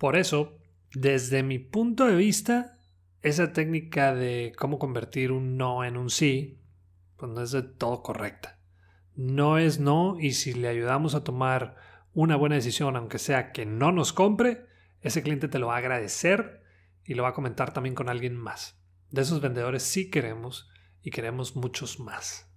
Por eso, desde mi punto de vista, esa técnica de cómo convertir un no en un sí, pues no es de todo correcta. No es no y si le ayudamos a tomar una buena decisión, aunque sea que no nos compre, ese cliente te lo va a agradecer y lo va a comentar también con alguien más. De esos vendedores sí queremos y queremos muchos más.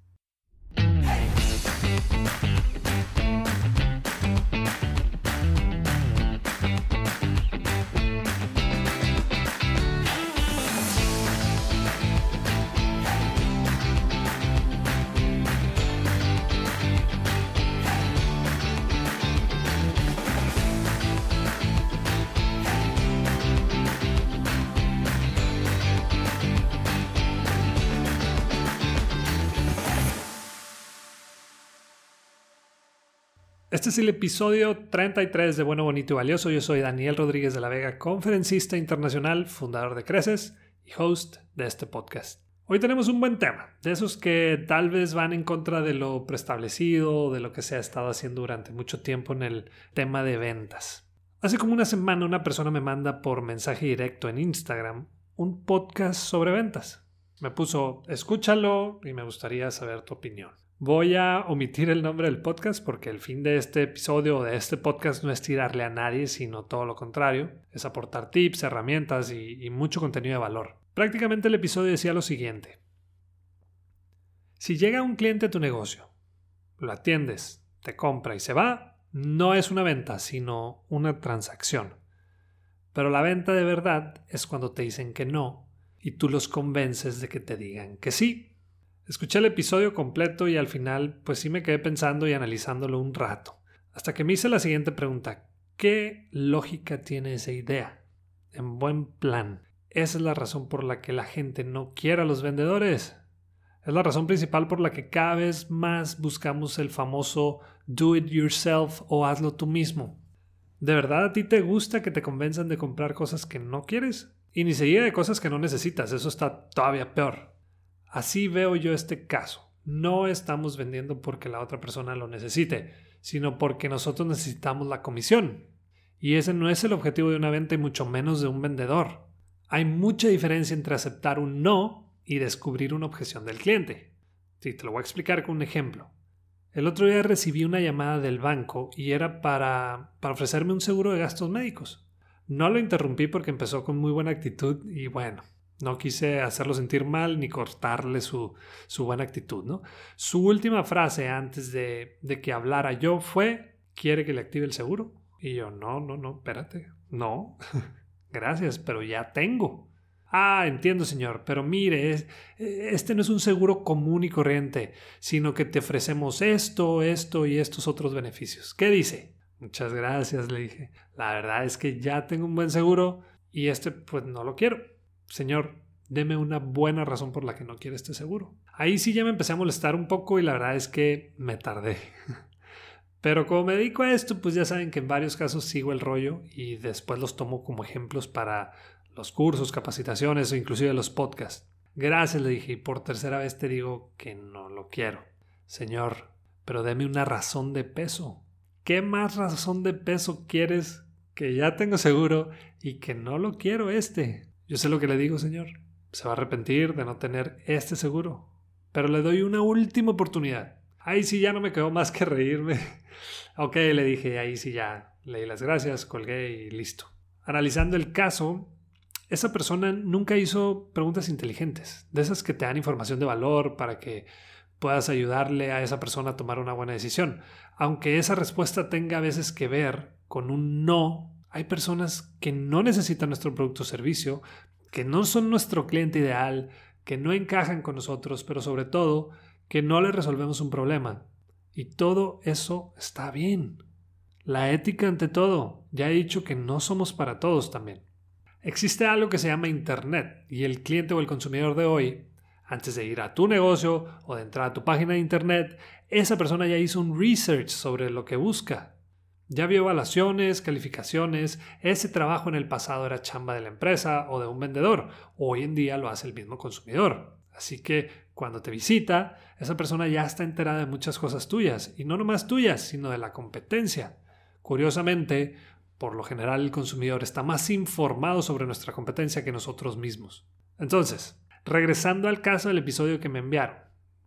Este es el episodio 33 de Bueno, Bonito y Valioso. Yo soy Daniel Rodríguez de la Vega, conferencista internacional, fundador de Creces y host de este podcast. Hoy tenemos un buen tema, de esos que tal vez van en contra de lo preestablecido, de lo que se ha estado haciendo durante mucho tiempo en el tema de ventas. Hace como una semana una persona me manda por mensaje directo en Instagram un podcast sobre ventas. Me puso, escúchalo y me gustaría saber tu opinión. Voy a omitir el nombre del podcast porque el fin de este episodio o de este podcast no es tirarle a nadie, sino todo lo contrario, es aportar tips, herramientas y, y mucho contenido de valor. Prácticamente el episodio decía lo siguiente. Si llega un cliente a tu negocio, lo atiendes, te compra y se va, no es una venta, sino una transacción. Pero la venta de verdad es cuando te dicen que no y tú los convences de que te digan que sí. Escuché el episodio completo y al final pues sí me quedé pensando y analizándolo un rato, hasta que me hice la siguiente pregunta. ¿Qué lógica tiene esa idea? En buen plan. Esa es la razón por la que la gente no quiere a los vendedores. Es la razón principal por la que cada vez más buscamos el famoso do it yourself o hazlo tú mismo. ¿De verdad a ti te gusta que te convenzan de comprar cosas que no quieres? Y ni seguida de cosas que no necesitas, eso está todavía peor. Así veo yo este caso. No estamos vendiendo porque la otra persona lo necesite, sino porque nosotros necesitamos la comisión. Y ese no es el objetivo de una venta y mucho menos de un vendedor. Hay mucha diferencia entre aceptar un no y descubrir una objeción del cliente. Sí, te lo voy a explicar con un ejemplo. El otro día recibí una llamada del banco y era para, para ofrecerme un seguro de gastos médicos. No lo interrumpí porque empezó con muy buena actitud y bueno, no quise hacerlo sentir mal ni cortarle su, su buena actitud, ¿no? Su última frase antes de, de que hablara yo fue, ¿quiere que le active el seguro? Y yo, no, no, no, espérate, no, gracias, pero ya tengo. Ah, entiendo, señor, pero mire, este no es un seguro común y corriente, sino que te ofrecemos esto, esto y estos otros beneficios. ¿Qué dice? Muchas gracias, le dije. La verdad es que ya tengo un buen seguro y este pues no lo quiero. Señor, deme una buena razón por la que no quiere este seguro. Ahí sí ya me empecé a molestar un poco y la verdad es que me tardé. Pero como me dedico a esto, pues ya saben que en varios casos sigo el rollo y después los tomo como ejemplos para los cursos, capacitaciones o inclusive los podcasts. Gracias, le dije, y por tercera vez te digo que no lo quiero. Señor, pero deme una razón de peso. ¿Qué más razón de peso quieres que ya tengo seguro y que no lo quiero este? Yo sé lo que le digo, Señor. Se va a arrepentir de no tener este seguro. Pero le doy una última oportunidad. Ahí sí ya no me quedó más que reírme. ok, le dije, ahí sí ya leí las gracias, colgué y listo. Analizando el caso, esa persona nunca hizo preguntas inteligentes, de esas que te dan información de valor para que puedas ayudarle a esa persona a tomar una buena decisión. Aunque esa respuesta tenga a veces que ver con un no hay personas que no necesitan nuestro producto o servicio, que no son nuestro cliente ideal, que no encajan con nosotros, pero sobre todo que no les resolvemos un problema. Y todo eso está bien. La ética ante todo. Ya he dicho que no somos para todos también. Existe algo que se llama Internet y el cliente o el consumidor de hoy, antes de ir a tu negocio o de entrar a tu página de Internet, esa persona ya hizo un research sobre lo que busca ya vio evaluaciones, calificaciones, ese trabajo en el pasado era chamba de la empresa o de un vendedor, hoy en día lo hace el mismo consumidor. Así que cuando te visita, esa persona ya está enterada de muchas cosas tuyas, y no nomás tuyas, sino de la competencia. Curiosamente, Por lo general el consumidor está más informado sobre nuestra competencia que nosotros mismos. Entonces, regresando al caso del episodio que me enviaron.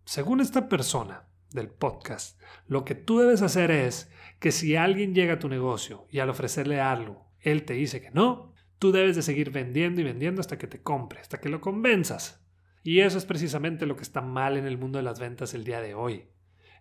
Según esta persona del podcast, lo que tú debes hacer es que si alguien llega a tu negocio y al ofrecerle algo, él te dice que no, tú debes de seguir vendiendo y vendiendo hasta que te compre, hasta que lo convenzas. Y eso es precisamente lo que está mal en el mundo de las ventas el día de hoy.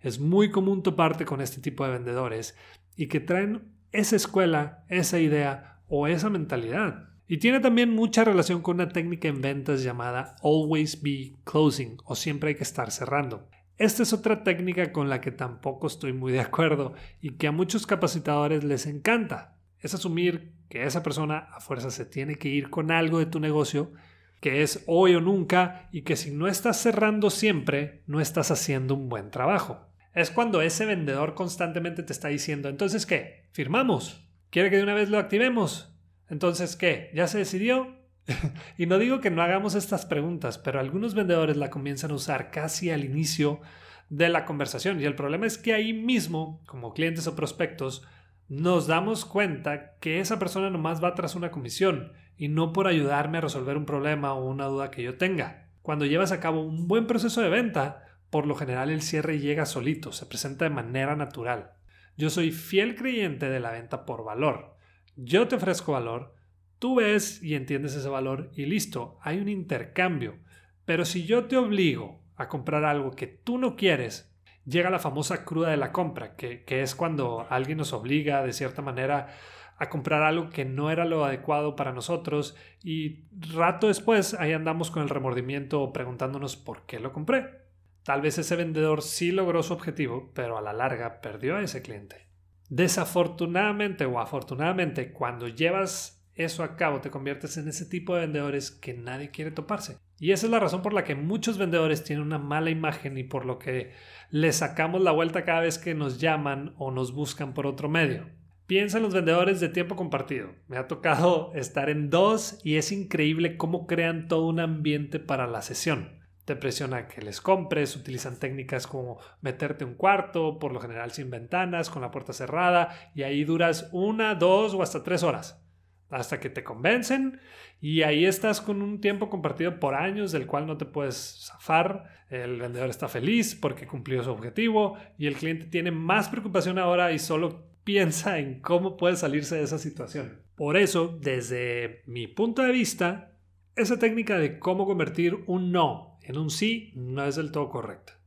Es muy común toparte con este tipo de vendedores y que traen esa escuela, esa idea o esa mentalidad. Y tiene también mucha relación con una técnica en ventas llamada Always Be Closing o siempre hay que estar cerrando. Esta es otra técnica con la que tampoco estoy muy de acuerdo y que a muchos capacitadores les encanta. Es asumir que esa persona a fuerza se tiene que ir con algo de tu negocio, que es hoy o nunca y que si no estás cerrando siempre, no estás haciendo un buen trabajo. Es cuando ese vendedor constantemente te está diciendo, entonces ¿qué? ¿Firmamos? ¿Quiere que de una vez lo activemos? Entonces, ¿qué? ¿Ya se decidió? y no digo que no hagamos estas preguntas, pero algunos vendedores la comienzan a usar casi al inicio de la conversación. Y el problema es que ahí mismo, como clientes o prospectos, nos damos cuenta que esa persona nomás va tras una comisión y no por ayudarme a resolver un problema o una duda que yo tenga. Cuando llevas a cabo un buen proceso de venta, por lo general el cierre llega solito, se presenta de manera natural. Yo soy fiel creyente de la venta por valor yo te ofrezco valor, tú ves y entiendes ese valor y listo, hay un intercambio. Pero si yo te obligo a comprar algo que tú no quieres, llega la famosa cruda de la compra, que, que es cuando alguien nos obliga de cierta manera a comprar algo que no era lo adecuado para nosotros y rato después ahí andamos con el remordimiento preguntándonos por qué lo compré. Tal vez ese vendedor sí logró su objetivo, pero a la larga perdió a ese cliente. Desafortunadamente o afortunadamente, cuando llevas eso a cabo, te conviertes en ese tipo de vendedores que nadie quiere toparse. Y esa es la razón por la que muchos vendedores tienen una mala imagen y por lo que les sacamos la vuelta cada vez que nos llaman o nos buscan por otro medio. Piensa en los vendedores de tiempo compartido. Me ha tocado estar en dos y es increíble cómo crean todo un ambiente para la sesión te presiona que les compres, utilizan técnicas como meterte un cuarto, por lo general sin ventanas, con la puerta cerrada, y ahí duras una, dos o hasta tres horas, hasta que te convencen, y ahí estás con un tiempo compartido por años del cual no te puedes zafar, el vendedor está feliz porque cumplió su objetivo, y el cliente tiene más preocupación ahora y solo piensa en cómo puede salirse de esa situación. Por eso, desde mi punto de vista, esa técnica de cómo convertir un no en un sí no es del todo correcta.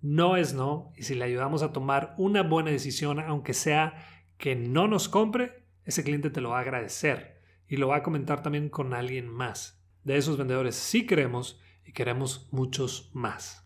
No es no, y si le ayudamos a tomar una buena decisión, aunque sea que no nos compre, ese cliente te lo va a agradecer y lo va a comentar también con alguien más. De esos vendedores sí queremos y queremos muchos más.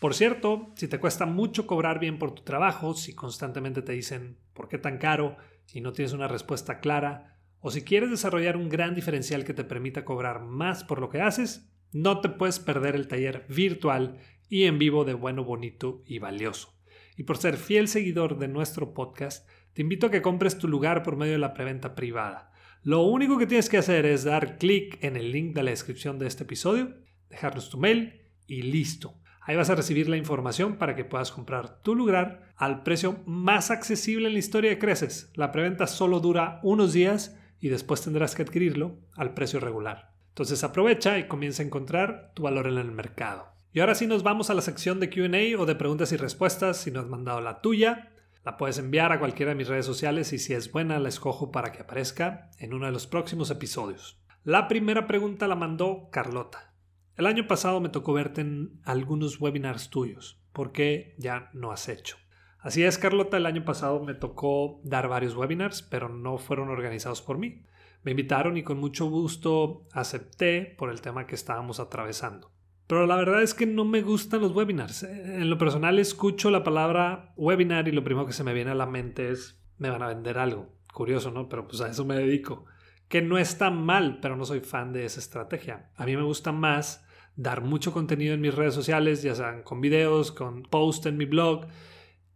Por cierto, si te cuesta mucho cobrar bien por tu trabajo, si constantemente te dicen ¿por qué tan caro? y no tienes una respuesta clara, o si quieres desarrollar un gran diferencial que te permita cobrar más por lo que haces, no te puedes perder el taller virtual y en vivo de Bueno, Bonito y Valioso. Y por ser fiel seguidor de nuestro podcast, te invito a que compres tu lugar por medio de la preventa privada. Lo único que tienes que hacer es dar clic en el link de la descripción de este episodio, dejarnos tu mail y listo. Ahí vas a recibir la información para que puedas comprar tu lugar al precio más accesible en la historia de Creces. La preventa solo dura unos días y después tendrás que adquirirlo al precio regular. Entonces aprovecha y comienza a encontrar tu valor en el mercado. Y ahora sí nos vamos a la sección de QA o de preguntas y respuestas. Si no has mandado la tuya, la puedes enviar a cualquiera de mis redes sociales y si es buena la escojo para que aparezca en uno de los próximos episodios. La primera pregunta la mandó Carlota. El año pasado me tocó verte en algunos webinars tuyos. ¿Por qué ya no has hecho? Así es, Carlota, el año pasado me tocó dar varios webinars, pero no fueron organizados por mí. Me invitaron y con mucho gusto acepté por el tema que estábamos atravesando. Pero la verdad es que no me gustan los webinars. En lo personal escucho la palabra webinar y lo primero que se me viene a la mente es me van a vender algo. Curioso, ¿no? Pero pues a eso me dedico que no está mal, pero no soy fan de esa estrategia. A mí me gusta más dar mucho contenido en mis redes sociales, ya sean con videos, con posts en mi blog,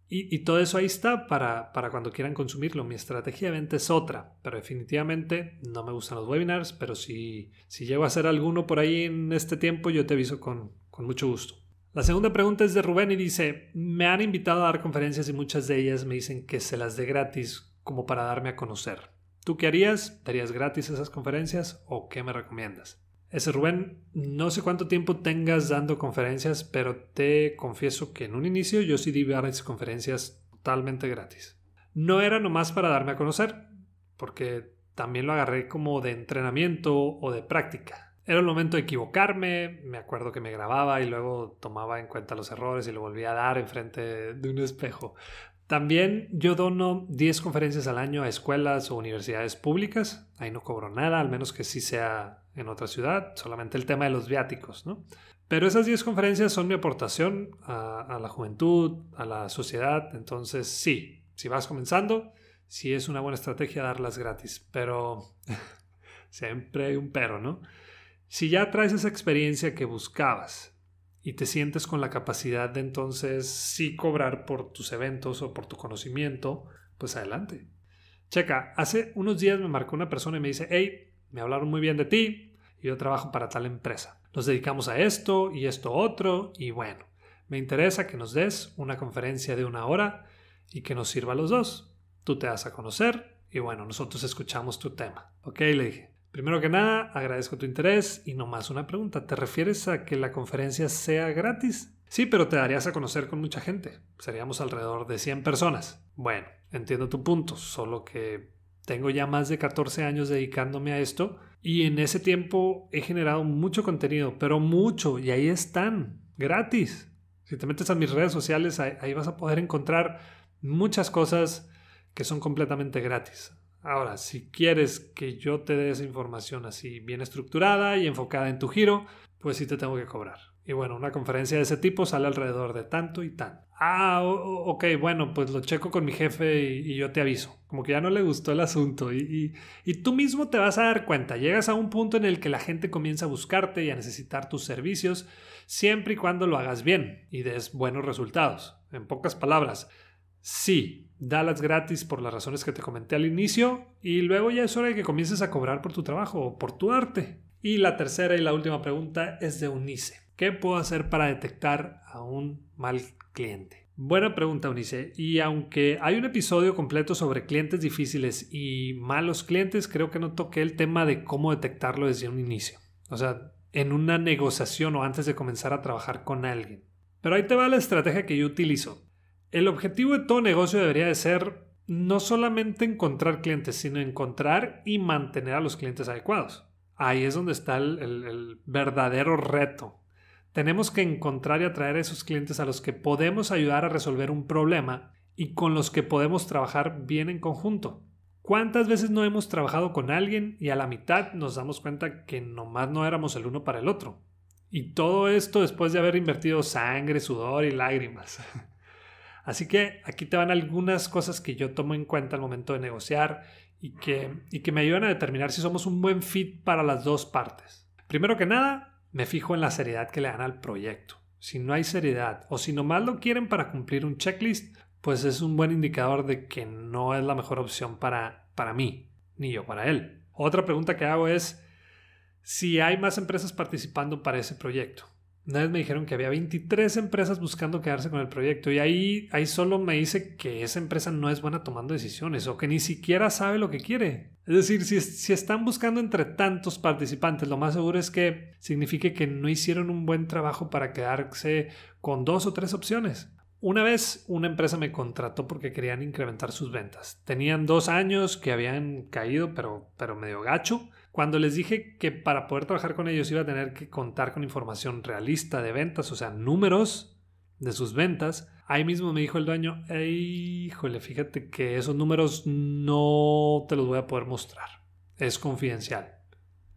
y, todo eso ahí está para, para, cuando quieran consumirlo. Mi estrategia de venta es otra, pero definitivamente no me gustan los webinars, pero si, si llego a hacer alguno por ahí en este tiempo, yo te aviso con, con mucho gusto. La segunda pregunta es de Rubén y dice, me han invitado a dar conferencias y muchas de ellas me dicen que se las dé gratis como para darme a conocer. ¿Tú qué harías? ¿Darías gratis esas conferencias o qué me recomiendas? Ese Rubén, no sé cuánto tiempo tengas dando conferencias, pero te confieso que en un inicio yo sí di varias conferencias totalmente gratis. No era nomás para darme a conocer, porque también lo agarré como de entrenamiento o de práctica. Era el momento de equivocarme, me acuerdo que me grababa y luego tomaba en cuenta los errores y lo volvía a dar enfrente de un espejo. También yo dono 10 conferencias al año a escuelas o universidades públicas. Ahí no cobro nada, al menos que sí sea en otra ciudad, solamente el tema de los viáticos, ¿no? Pero esas 10 conferencias son mi aportación a, la juventud, a la sociedad. Entonces, sí, si vas comenzando, sí es una buena estrategia darlas gratis, pero siempre hay un pero, ¿no? Si ya traes esa experiencia que buscabas y te sientes con la capacidad de entonces sí cobrar por tus eventos o por tu conocimiento, pues adelante. Checa, hace unos días me marcó una persona y me dice, hey, me hablaron muy bien de ti y yo trabajo para tal empresa. Nos dedicamos a esto y esto otro y bueno, me interesa que nos des una conferencia de una hora y que nos sirva a los dos. Tú te das a conocer y bueno, nosotros escuchamos tu tema. Ok, le dije. Primero que nada, agradezco tu interés y no más una pregunta. ¿Te refieres a que la conferencia sea gratis? Sí, pero te darías a conocer con mucha gente. Seríamos alrededor de 100 personas. Bueno, entiendo tu punto, solo que tengo ya más de 14 años dedicándome a esto y en ese tiempo he generado mucho contenido, pero mucho, y ahí están, gratis. Si te metes a mis redes sociales, ahí, vas a poder encontrar muchas cosas que son completamente gratis. Ahora, si quieres que yo te dé esa información así bien estructurada y enfocada en tu giro, pues sí te tengo que cobrar. Y bueno, una conferencia de ese tipo sale alrededor de tanto y tan. Ah, ok, bueno, pues lo checo con mi jefe y, yo te aviso. Como que ya no le gustó el asunto. Y, y, tú mismo te vas a dar cuenta. Llegas a un punto en el que la gente comienza a buscarte y a necesitar tus servicios, siempre y cuando lo hagas bien y des buenos resultados. En pocas palabras, sí, dalas gratis por las razones que te comenté al inicio y luego ya es hora de que comiences a cobrar por tu trabajo o por tu arte. Y la tercera y la última pregunta es de Unice. ¿Qué puedo hacer para detectar a un mal cliente? Buena pregunta, Unice. Y aunque hay un episodio completo sobre clientes difíciles y malos clientes, creo que no toqué el tema de cómo detectarlo desde un inicio. O sea, en una negociación o antes de comenzar a trabajar con alguien. Pero ahí te va la estrategia que yo utilizo. El objetivo de todo negocio debería de ser no solamente encontrar clientes, sino encontrar y mantener a los clientes adecuados. Ahí es donde está el, verdadero reto. Tenemos que encontrar y atraer a esos clientes a los que podemos ayudar a resolver un problema y con los que podemos trabajar bien en conjunto. ¿Cuántas veces no hemos trabajado con alguien y a la mitad nos damos cuenta que nomás no éramos el uno para el otro? Y todo esto después de haber invertido sangre, sudor y lágrimas. Así que aquí te van algunas cosas que yo tomo en cuenta al momento de negociar y que, y que me ayudan a determinar si somos un buen fit para las dos partes. Primero que nada, me fijo en la seriedad que le dan al proyecto. Si no hay seriedad o si nomás lo quieren para cumplir un checklist, pues es un buen indicador de que no es la mejor opción para, para mí, ni yo para él. Otra pregunta que hago es si hay más empresas participando para ese proyecto. Una vez me dijeron que había 23 empresas buscando quedarse con el proyecto y ahí, ahí solo me dice que esa empresa no es buena tomando decisiones o que ni siquiera sabe lo que quiere. Es decir, si, si están buscando entre tantos participantes, lo más seguro es que signifique que no hicieron un buen trabajo para quedarse con dos o tres opciones. Una vez una empresa me contrató porque querían incrementar sus ventas. Tenían dos años que habían caído, pero, pero medio gacho. Cuando les dije que para poder trabajar con ellos iba a tener que contar con información realista de ventas, o sea, números de sus ventas, ahí mismo me dijo el dueño, híjole, fíjate que esos números no te los voy a poder mostrar. Es confidencial.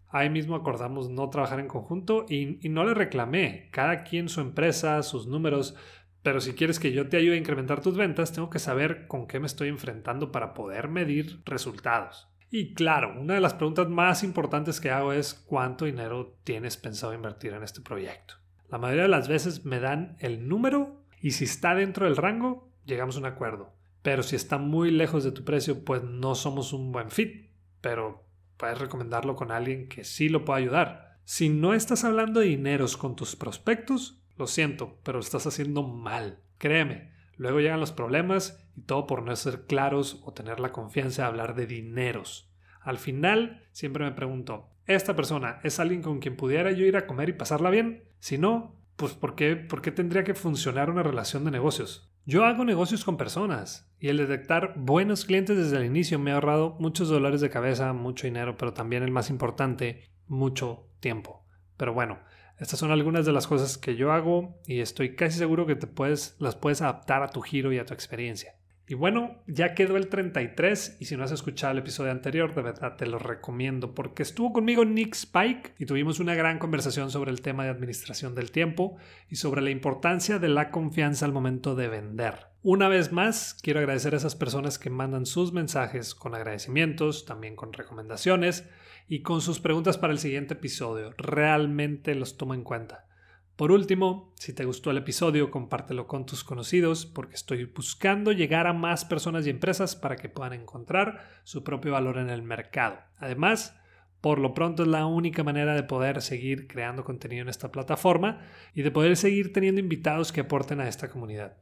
Ahí mismo acordamos no trabajar en conjunto y, y no le reclamé. Cada quien su empresa, sus números. Pero si quieres que yo te ayude a incrementar tus ventas, tengo que saber con qué me estoy enfrentando para poder medir resultados. Y claro, una de las preguntas más importantes que hago es cuánto dinero tienes pensado invertir en este proyecto. La mayoría de las veces me dan el número y si está dentro del rango, llegamos a un acuerdo. Pero si está muy lejos de tu precio, pues no somos un buen fit. Pero puedes recomendarlo con alguien que sí lo pueda ayudar. Si no estás hablando de dineros con tus prospectos, Lo siento, pero estás haciendo mal. Créeme, luego llegan los problemas y todo por no ser claros o tener la confianza de hablar de dineros. Al final, siempre me pregunto, ¿esta persona es alguien con quien pudiera yo ir a comer y pasarla bien? Si no, pues ¿por qué, ¿por qué tendría que funcionar una relación de negocios? Yo hago negocios con personas y el detectar buenos clientes desde el inicio me ha ahorrado muchos dolores de cabeza, mucho dinero, pero también el más importante, mucho tiempo. Pero bueno, estas son algunas de las cosas que yo hago y estoy casi seguro que te puedes, las puedes adaptar a tu giro y a tu experiencia. Y bueno, ya quedó el 33 y si no has escuchado el episodio anterior, de verdad te lo recomiendo porque estuvo conmigo Nick Spike y tuvimos una gran conversación sobre el tema de administración del tiempo y sobre la importancia de la confianza al momento de vender. Una vez más, quiero agradecer a esas personas que mandan sus mensajes con agradecimientos, también con recomendaciones y con sus preguntas para el siguiente episodio. Realmente los tomo en cuenta. Por último, si te gustó el episodio, compártelo con tus conocidos porque estoy buscando llegar a más personas y empresas para que puedan encontrar su propio valor en el mercado. Además, por lo pronto es la única manera de poder seguir creando contenido en esta plataforma y de poder seguir teniendo invitados que aporten a esta comunidad.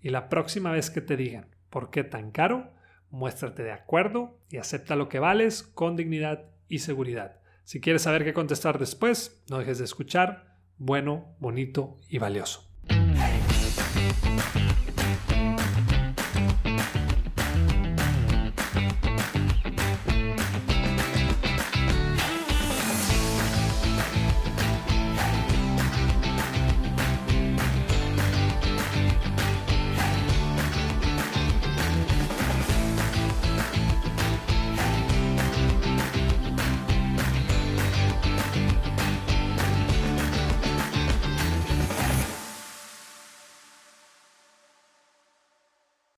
Y la próxima vez que te digan por qué tan caro, muéstrate de acuerdo y acepta lo que vales con dignidad y seguridad. Si quieres saber qué contestar después, no dejes de escuchar bueno, bonito y valioso.